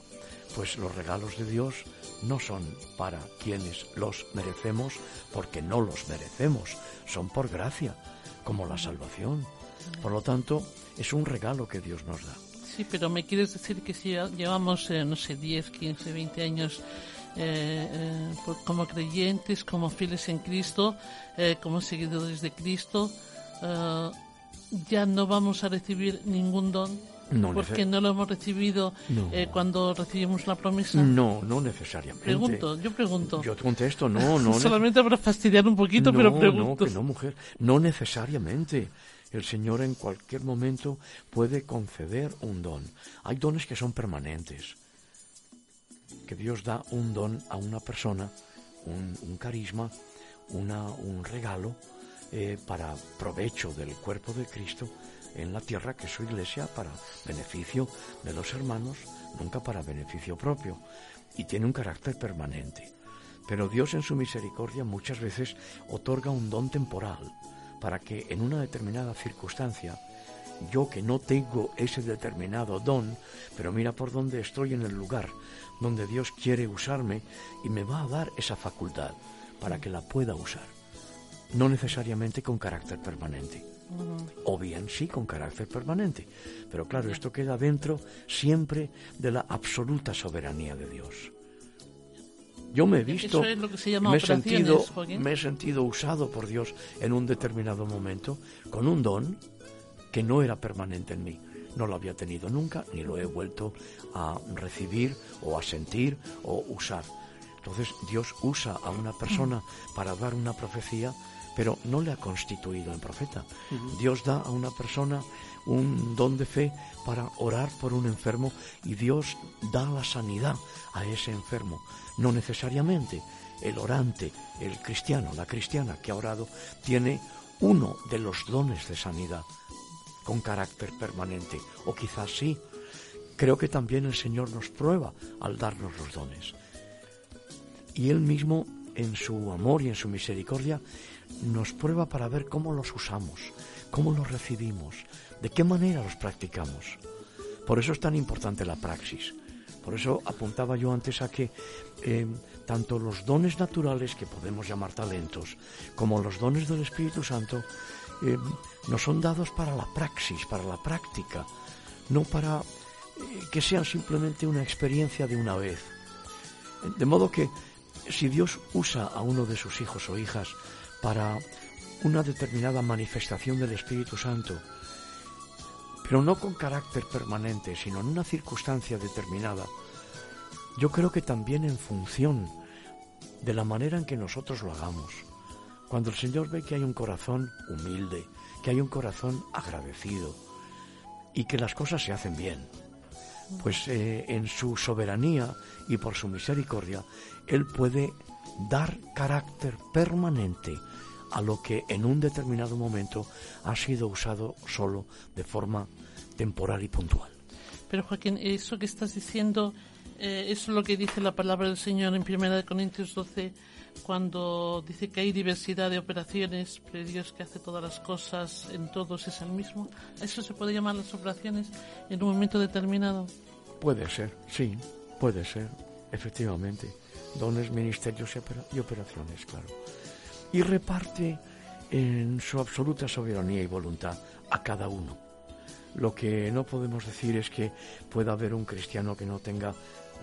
Pues los regalos de Dios no son para quienes los merecemos, porque no los merecemos, son por gracia, como la salvación. Por lo tanto, es un regalo que Dios nos da. Sí, pero me quieres decir que si llevamos, eh, no sé, 10, 15, 20 años eh, eh, como creyentes, como fieles en Cristo, como seguidores de Cristo, ya no vamos a recibir ningún don no porque no lo hemos recibido cuando recibimos la promesa. No, no necesariamente. Pregunto, yo pregunto. Yo contesto, no, no. Solamente para fastidiar un poquito, pero pregunto. No, que no, mujer, no necesariamente. El Señor en cualquier momento puede conceder un don. Hay dones que son permanentes. Que Dios da un don a una persona, un, carisma, una, un regalo eh, para provecho del cuerpo de Cristo en la tierra, que es su iglesia, para beneficio de los hermanos, nunca para beneficio propio. Y tiene un carácter permanente. Pero Dios en su misericordia muchas veces otorga un don temporal para que en una determinada circunstancia, yo que no tengo ese determinado don, pero mira por dónde estoy en el lugar donde Dios quiere usarme y me va a dar esa facultad para que la pueda usar. No necesariamente con carácter permanente. O bien sí con carácter permanente. Pero claro, esto queda dentro siempre de la absoluta soberanía de Dios. Yo me he visto, me, he sentido, me he sentido usado por Dios en un determinado momento con un don que no era permanente en mí. No lo había tenido nunca, ni lo he vuelto a recibir o a sentir o usar. Entonces Dios usa a una persona para dar una profecía, pero no le ha constituido en profeta. Dios da a una persona un don de fe para orar por un enfermo y Dios da la sanidad a ese enfermo. No necesariamente el orante, el cristiano, la cristiana que ha orado, tiene uno de los dones de sanidad con carácter permanente, o quizás sí. Creo que también el Señor nos prueba al darnos los dones. Y Él mismo, en su amor y en su misericordia, nos prueba para ver cómo los usamos, cómo los recibimos, de qué manera los practicamos. Por eso es tan importante la praxis. Por eso apuntaba yo antes a que eh, tanto los dones naturales, que podemos llamar talentos, como los dones del Espíritu Santo, eh, nos son dados para la praxis, para la práctica, no para eh, que sean simplemente una experiencia de una vez. De modo que si Dios usa a uno de sus hijos o hijas para una determinada manifestación del Espíritu Santo, pero no con carácter permanente, sino en una circunstancia determinada. Yo creo que también en función de la manera en que nosotros lo hagamos. Cuando el Señor ve que hay un corazón humilde, que hay un corazón agradecido y que las cosas se hacen bien, pues eh, en su soberanía y por su misericordia, Él puede dar carácter permanente a lo que en un determinado momento ha sido usado solo de forma temporal y puntual. Pero Joaquín, eso que estás diciendo, eh, eso es lo que dice la palabra del Señor en 1 Corintios 12, cuando dice que hay diversidad de operaciones, pero Dios que hace todas las cosas en todos es el mismo. ¿Eso se puede llamar las operaciones en un momento determinado? Puede ser, sí, puede ser, efectivamente. Dones, ministerios y operaciones, claro y reparte en su absoluta soberanía y voluntad a cada uno. Lo que no podemos decir es que pueda haber un cristiano que no tenga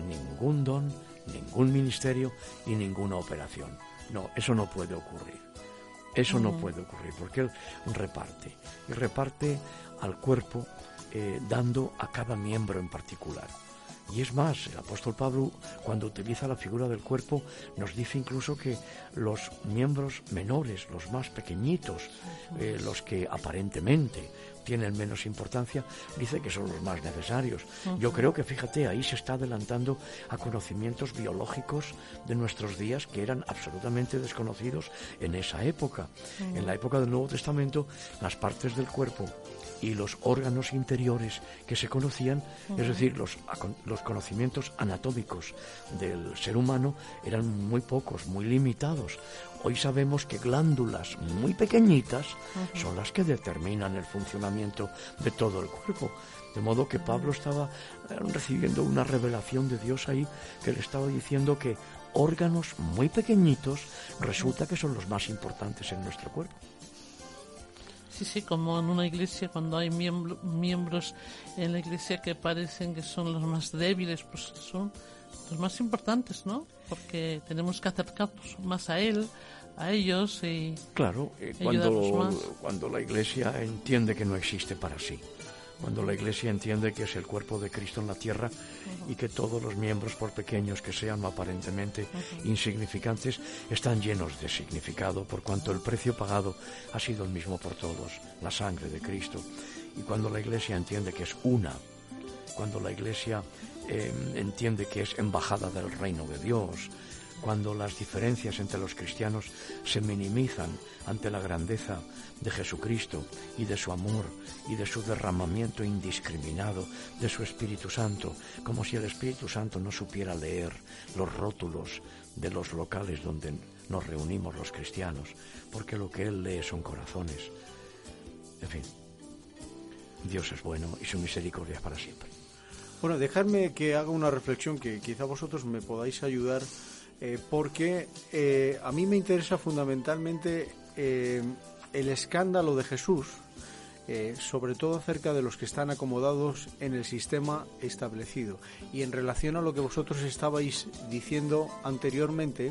ningún don, ningún ministerio y ninguna operación. No, eso no puede ocurrir. Eso no puede ocurrir porque Él reparte. Y reparte al cuerpo eh, dando a cada miembro en particular. Y es más, el apóstol Pablo, cuando utiliza la figura del cuerpo, nos dice incluso que los miembros menores, los más pequeñitos, eh, los que aparentemente tienen menos importancia, dice que son los más necesarios. Yo creo que, fíjate, ahí se está adelantando a conocimientos biológicos de nuestros días que eran absolutamente desconocidos en esa época. En la época del Nuevo Testamento, las partes del cuerpo y los órganos interiores que se conocían, es decir, los, los conocimientos anatómicos del ser humano eran muy pocos, muy limitados. Hoy sabemos que glándulas muy pequeñitas son las que determinan el funcionamiento de todo el cuerpo. De modo que Pablo estaba eh, recibiendo una revelación de Dios ahí que le estaba diciendo que órganos muy pequeñitos resulta que son los más importantes en nuestro cuerpo. Sí, sí, como en una iglesia, cuando hay miembros en la iglesia que parecen que son los más débiles, pues son los más importantes, ¿no? Porque tenemos que acercarnos más a Él, a ellos y. Claro, eh, cuando, cuando la iglesia entiende que no existe para sí cuando la Iglesia entiende que es el cuerpo de Cristo en la tierra y que todos los miembros, por pequeños que sean aparentemente insignificantes, están llenos de significado por cuanto el precio pagado ha sido el mismo por todos, la sangre de Cristo. Y cuando la Iglesia entiende que es una, cuando la Iglesia eh, entiende que es embajada del reino de Dios, cuando las diferencias entre los cristianos se minimizan ante la grandeza de Jesucristo y de su amor y de su derramamiento indiscriminado de su Espíritu Santo, como si el Espíritu Santo no supiera leer los rótulos de los locales donde nos reunimos los cristianos, porque lo que Él lee son corazones. En fin, Dios es bueno y su misericordia es para siempre. Bueno, dejadme que haga una reflexión que quizá vosotros me podáis ayudar eh, porque eh, a mí me interesa fundamentalmente eh, el escándalo de Jesús, sobre todo acerca de los que están acomodados en el sistema establecido. Y en relación a lo que vosotros estabais diciendo anteriormente,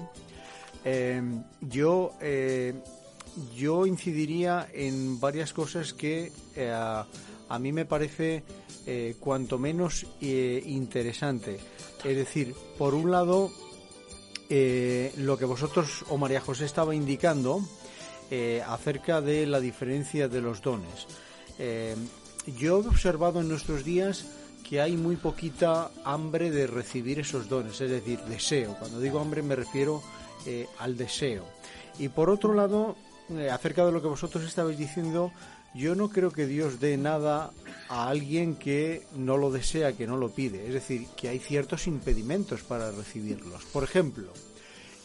yo, yo incidiría en varias cosas que a mí me parece cuanto menos interesante. Es decir, por un lado, eh, lo que vosotros o María José estaba indicando eh, acerca de la diferencia de los dones. Eh, yo he observado en nuestros días que hay muy poquita hambre de recibir esos dones, es decir, deseo. Cuando digo hambre me refiero al deseo. Y por otro lado, acerca de lo que vosotros estabais diciendo, yo no creo que Dios dé nada a alguien que no lo desea, que no lo pide. Es decir, que hay ciertos impedimentos para recibirlos. Por ejemplo,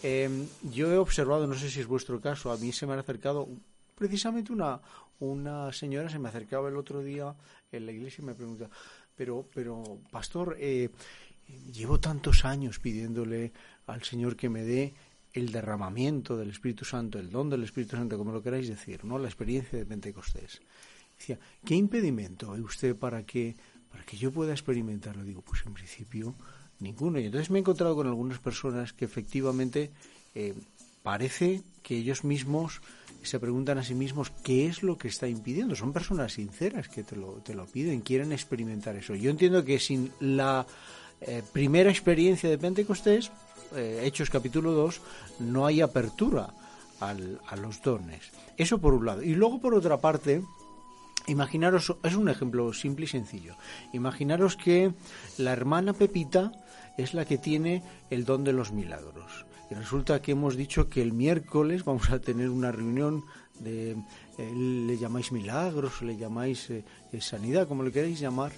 em, yo he observado, no sé si es vuestro caso, a mí se me ha acercado precisamente una, una señora, se me acercaba el otro día en la iglesia y me pregunta, pero, pero, pastor, eh, llevo tantos años pidiéndole al Señor que me dé el derramamiento del Espíritu Santo, el don del Espíritu Santo, como lo queráis decir, ¿no? La experiencia de Pentecostés. Decía, ¿qué impedimento hay usted para que, para que yo pueda experimentarlo? Digo, pues en principio ninguno. Y entonces me he encontrado con algunas personas que efectivamente eh, parece que ellos mismos se preguntan a sí mismos qué es lo que está impidiendo. Son personas sinceras que te lo, te lo piden, quieren experimentar eso. Yo entiendo que sin la eh, primera experiencia de Pentecostés, eh, Hechos capítulo 2, no hay apertura a los dones. Eso por un lado. Y luego por otra parte, imaginaros, es un ejemplo simple y sencillo. Imaginaros que la hermana Pepita es la que tiene el don de los milagros. Y resulta que hemos dicho que el miércoles vamos a tener una reunión de, eh, le llamáis milagros, le llamáis eh, sanidad, como le queráis llamar,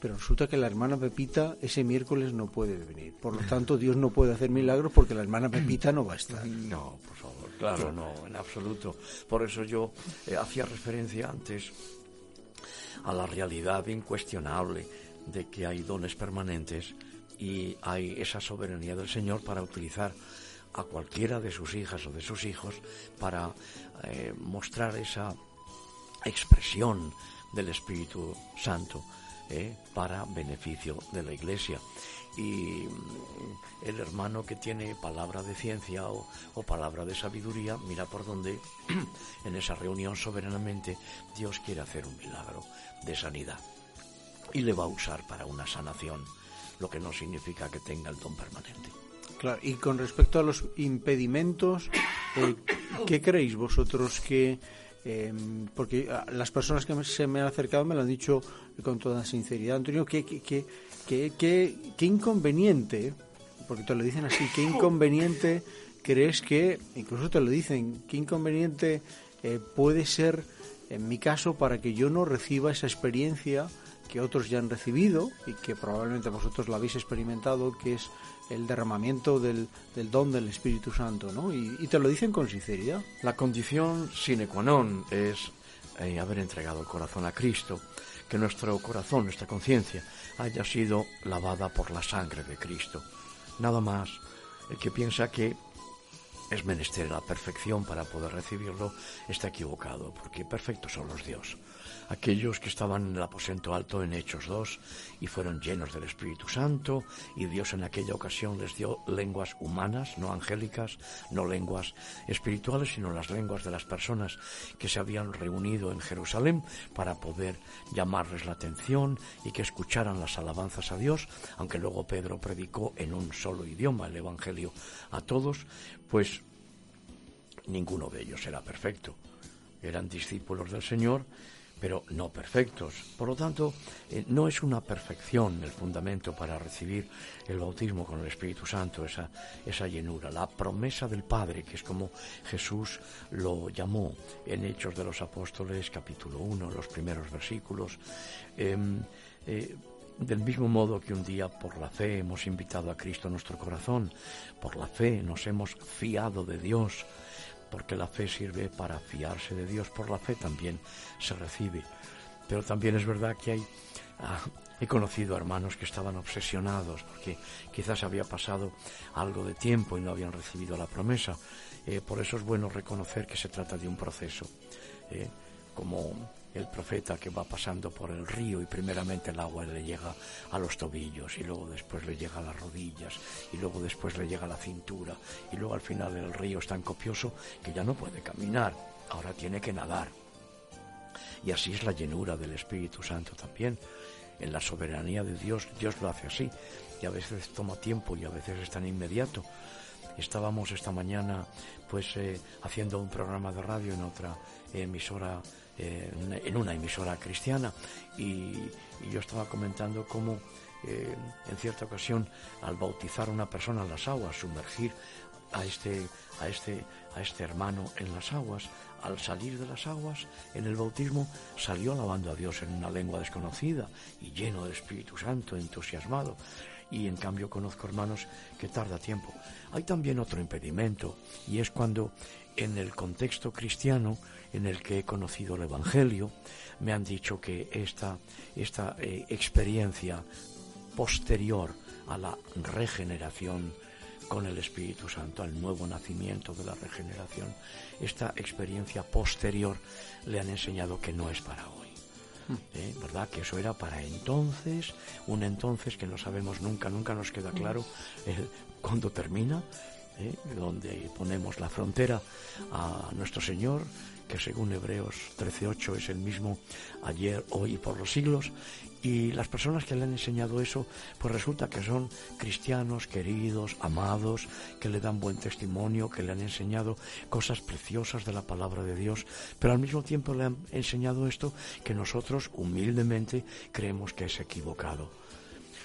pero resulta que la hermana Pepita ese miércoles no puede venir. Por lo tanto, Dios no puede hacer milagros porque la hermana Pepita no va a estar. No, por favor, claro, no, en absoluto. Por eso yo eh, hacía referencia antes a la realidad incuestionable de que hay dones permanentes y hay esa soberanía del Señor para utilizar a cualquiera de sus hijas o de sus hijos para eh, mostrar esa expresión del Espíritu Santo ¿eh? para beneficio de la Iglesia. Y mm, el hermano que tiene palabra de ciencia o, palabra de sabiduría, mira por dónde en esa reunión soberanamente Dios quiere hacer un milagro de sanidad. Y le va a usar para una sanación, lo que no significa que tenga el don permanente. Claro, y con respecto a los impedimentos, eh, ¿qué creéis vosotros que Em, porque ah, las personas que se me han acercado me lo han dicho con toda sinceridad, Antonio, qué, qué, qué, qué inconveniente, porque te lo dicen así, qué inconveniente crees que, incluso te lo dicen, qué inconveniente eh, puede ser en mi caso para que yo no reciba esa experiencia que otros ya han recibido y que probablemente vosotros la habéis experimentado, que es el derramamiento del, don del Espíritu Santo, ¿no? Y, te lo dicen con sinceridad. La condición sine qua non es eh, haber entregado el corazón a Cristo, que nuestro corazón, nuestra conciencia, haya sido lavada por la sangre de Cristo. Nada más. El que piensa que es menester la perfección para poder recibirlo está equivocado, porque perfectos son los Dios aquellos que estaban en el aposento alto en Hechos 2 y fueron llenos del Espíritu Santo y Dios en aquella ocasión les dio lenguas humanas, no angélicas, no lenguas espirituales, sino las lenguas de las personas que se habían reunido en Jerusalén para poder llamarles la atención y que escucharan las alabanzas a Dios, aunque luego Pedro predicó en un solo idioma el Evangelio a todos, pues ninguno de ellos era perfecto. Eran discípulos del Señor pero no perfectos. Por lo tanto, eh, no es una perfección el fundamento para recibir el bautismo con el Espíritu Santo, esa, esa llenura, la promesa del Padre, que es como Jesús lo llamó en Hechos de los Apóstoles, capítulo 1, los primeros versículos. Em, eh, del mismo modo que un día por la fe hemos invitado a Cristo a nuestro corazón, por la fe nos hemos fiado de Dios, porque la fe sirve para fiarse de Dios, por la fe también se recibe. Pero también es verdad que ah, he conocido hermanos que estaban obsesionados porque quizás había pasado algo de tiempo y no habían recibido la promesa. Eh, por eso es bueno reconocer que se trata de un proceso. Eh, como el profeta que va pasando por el río y primeramente el agua le llega a los tobillos y luego después le llega a las rodillas y luego después le llega a la cintura y luego al final el río es tan copioso que ya no puede caminar, ahora tiene que nadar. Y así es la llenura del Espíritu Santo también. En la soberanía de Dios, Dios lo hace así y a veces toma tiempo y a veces es tan inmediato. Estábamos esta mañana pues eh, haciendo un programa de radio en otra emisora en una emisora cristiana y, yo estaba comentando cómo eh, en cierta ocasión al bautizar a una persona en las aguas, sumergir a este, a este, a este hermano en las aguas, al salir de las aguas, en el bautismo, salió alabando a Dios en una lengua desconocida y lleno de Espíritu Santo, entusiasmado. Y en cambio conozco hermanos que tarda tiempo. Hay también otro impedimento, y es cuando en el contexto cristiano en el que he conocido el Evangelio, me han dicho que esta, esta eh, experiencia posterior a la regeneración con el Espíritu Santo, al nuevo nacimiento de la regeneración, esta experiencia posterior le han enseñado que no es para hoy. Hmm. ¿Eh? ¿Verdad? Que eso era para entonces, un entonces que no sabemos nunca, nunca nos queda claro cuándo termina, ¿eh? donde ponemos la frontera a nuestro Señor, que según Hebreos 13.8 es el mismo ayer, hoy y por los siglos, y las personas que le han enseñado eso, pues resulta que son cristianos, queridos, amados, que le dan buen testimonio, que le han enseñado cosas preciosas de la palabra de Dios, pero al mismo tiempo le han enseñado esto que nosotros humildemente creemos que es equivocado.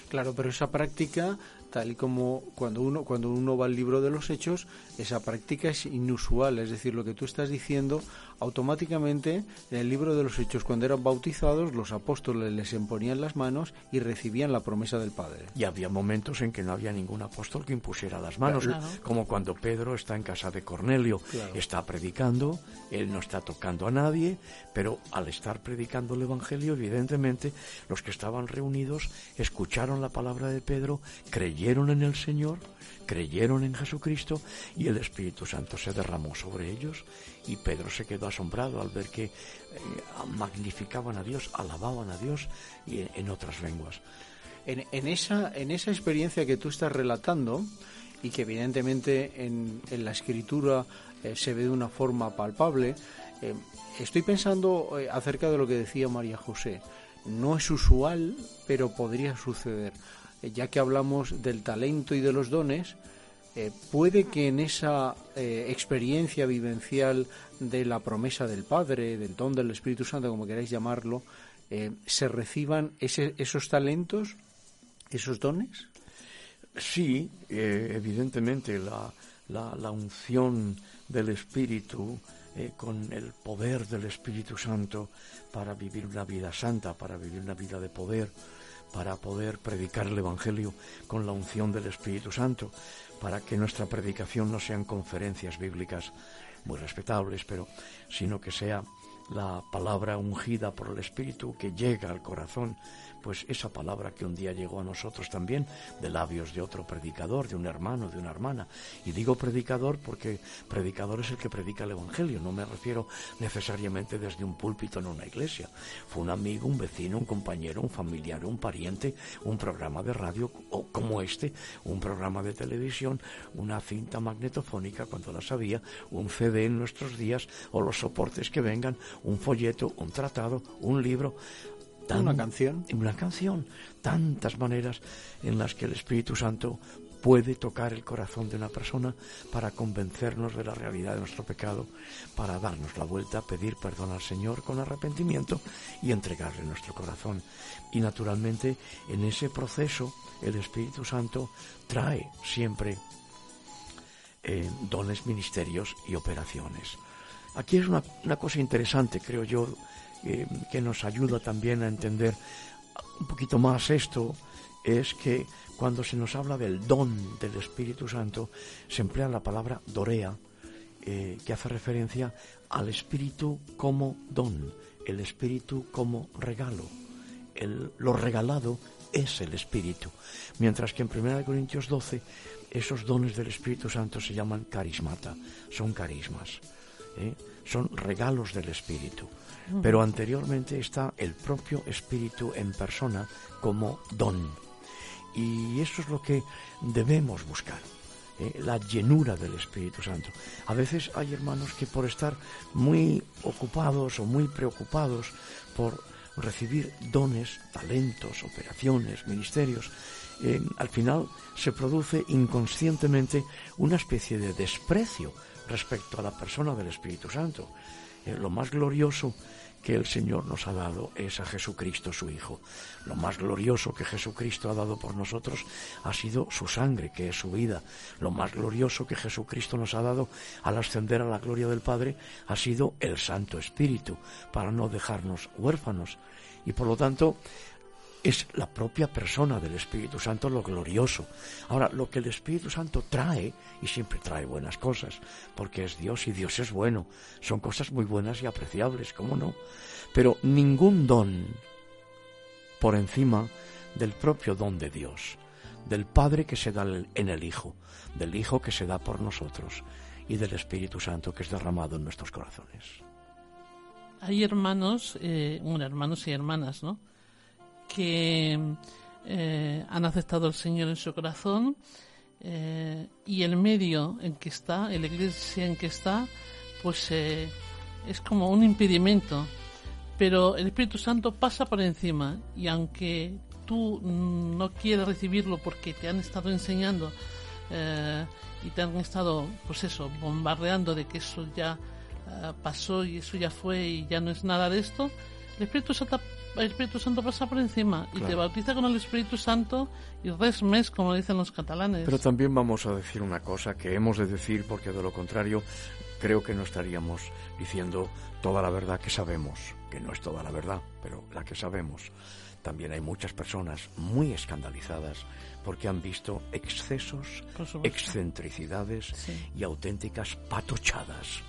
Claro, pero esa práctica tal y como cuando uno cuando uno va al libro de los hechos esa práctica es inusual. Es decir lo que tú estás diciendo automáticamente en el libro de los hechos. Cuando eran bautizados los apóstoles les imponían las manos y recibían la promesa del Padre. Y había momentos en que no había ningún apóstol que impusiera las manos como cuando Pedro está en casa de Cornelio. Está predicando él no está tocando a nadie pero al estar predicando el evangelio evidentemente los que estaban reunidos escucharon la palabra de Pedro creyeron en el Señor, creyeron en Jesucristo y el Espíritu Santo se derramó sobre ellos y Pedro se quedó asombrado al ver que eh, magnificaban a Dios, alababan a Dios y en, otras lenguas. En, esa, en esa experiencia que tú estás relatando y que evidentemente en, la escritura eh, se ve de una forma palpable, eh, estoy pensando acerca de lo que decía María José. No es usual, pero podría suceder. Ya que hablamos del talento y de los dones, eh, puede que en esa eh, experiencia vivencial de la promesa del Padre, del don del Espíritu Santo, como queráis llamarlo, eh, se reciban esos talentos, esos dones? Sí, evidentemente la, la, unción del Espíritu con el poder del Espíritu Santo para vivir una vida santa, para vivir una vida de poder, para poder predicar el Evangelio con la unción del Espíritu Santo, para que nuestra predicación no sean conferencias bíblicas muy respetables, pero sino que sea la palabra ungida por el Espíritu que llega al corazón pues esa palabra que un día llegó a nosotros también de labios de otro predicador, de un hermano, de una hermana. Y digo predicador porque predicador es el que predica el Evangelio, no me refiero necesariamente desde un púlpito en una iglesia. Fue un amigo, un vecino, un compañero, un familiar, un pariente, un programa de radio o como este, un programa de televisión, una cinta magnetofónica cuando la sabía, un CD en nuestros días o los soportes que vengan, un folleto, un tratado, un libro una canción. Una canción. Tantas maneras en las que el Espíritu Santo puede tocar el corazón de una persona para convencernos de la realidad de nuestro pecado, para darnos la vuelta, pedir perdón al Señor con arrepentimiento y entregarle nuestro corazón. Y naturalmente en ese proceso el Espíritu Santo trae siempre eh, dones, ministerios y operaciones. Aquí es una, una cosa interesante, creo yo, que nos ayuda también a entender un poquito más esto es que cuando se nos habla del don del Espíritu Santo se emplea la palabra dorea eh, que hace referencia al Espíritu como don, el Espíritu como regalo. El, lo regalado es el Espíritu. Mientras que en 1 Corintios 12 esos dones del Espíritu Santo se llaman carismata, son carismas, ¿eh? son regalos del Espíritu. Pero anteriormente está el propio Espíritu en persona como don. Y eso es lo que debemos buscar. ¿eh? la llenura del Espíritu Santo. A veces hay hermanos que por estar muy ocupados o muy preocupados por recibir dones, talentos, operaciones, ministerios, eh, al final se produce inconscientemente una especie de desprecio respecto a la persona del Espíritu Santo. Eh, lo más glorioso que el Señor nos ha dado es a Jesucristo su Hijo. Lo más glorioso que Jesucristo ha dado por nosotros ha sido su sangre, que es su vida. Lo más glorioso que Jesucristo nos ha dado al ascender a la gloria del Padre ha sido el Santo Espíritu, para no dejarnos huérfanos. Y por lo tanto, es la propia persona del Espíritu Santo lo glorioso. Ahora, lo que el Espíritu Santo trae, y siempre trae buenas cosas, porque es Dios y Dios es bueno, son cosas muy buenas y apreciables, ¿cómo no? Pero ningún don por encima del propio don de Dios, del Padre que se da en el Hijo, del Hijo que se da por nosotros y del Espíritu Santo que es derramado en nuestros corazones. Hay hermanos, eh, hermanos y hermanas, ¿no? Que eh, han aceptado al Señor en su corazón eh, y el medio en que está, la iglesia en que está, pues eh, es como un impedimento. Pero el Espíritu Santo pasa por encima y aunque tú no quieras recibirlo porque te han estado enseñando y te han estado, pues eso, bombardeando de que eso ya pasó y eso ya fue y ya no es nada de esto, el Espíritu Santo el Espíritu Santo pasa por encima y te bautiza con el Espíritu Santo y res mes, como dicen los catalanes. Pero también vamos a decir una cosa que hemos de decir porque de lo contrario creo que no estaríamos diciendo toda la verdad que sabemos, que no es toda la verdad, pero la que sabemos. También hay muchas personas muy escandalizadas porque han visto excesos, excentricidades y auténticas patochadas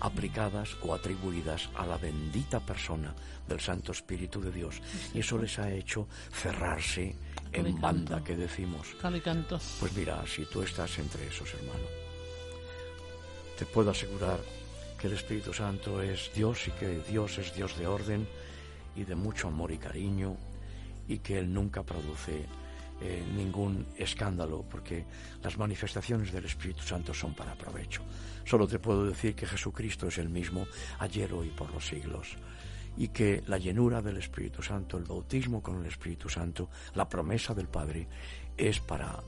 aplicadas o atribuidas a la bendita persona del Santo Espíritu de Dios. Y eso les ha hecho cerrarse en banda, que decimos. Pues mira, si tú estás entre esos, hermano, te puedo asegurar que el Espíritu Santo es Dios y que Dios es Dios de orden y de mucho amor y cariño y que Él nunca produce eh, ningún escándalo porque las manifestaciones del Espíritu Santo son para provecho. Solo te puedo decir que Jesucristo es el mismo ayer, hoy, por los siglos y que la llenura del Espíritu Santo, el bautismo con el Espíritu Santo, la promesa del Padre, es para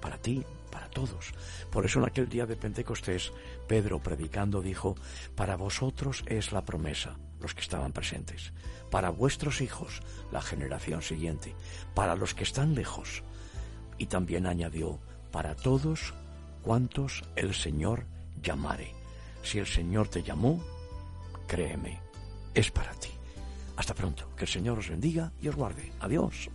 para ti, para todos. Por eso en aquel día de Pentecostés, Pedro predicando dijo, para vosotros es la promesa, los que estaban presentes, para vuestros hijos, la generación siguiente, para los que están lejos. Y también añadió, para todos cuantos el Señor llamare. Si el Señor te llamó, créeme, es para ti. Hasta pronto, que el Señor os bendiga y os guarde. Adiós.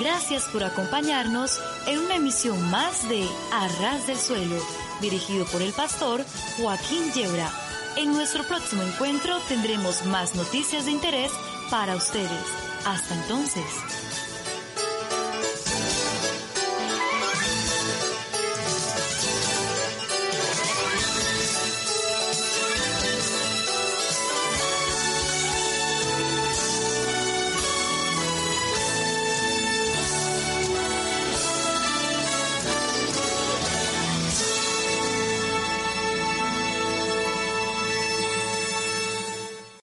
Gracias por acompañarnos en una emisión más de Arras del Suelo, dirigido por el pastor Joaquín Yebra. En nuestro próximo encuentro tendremos más noticias de interés para ustedes. Hasta entonces.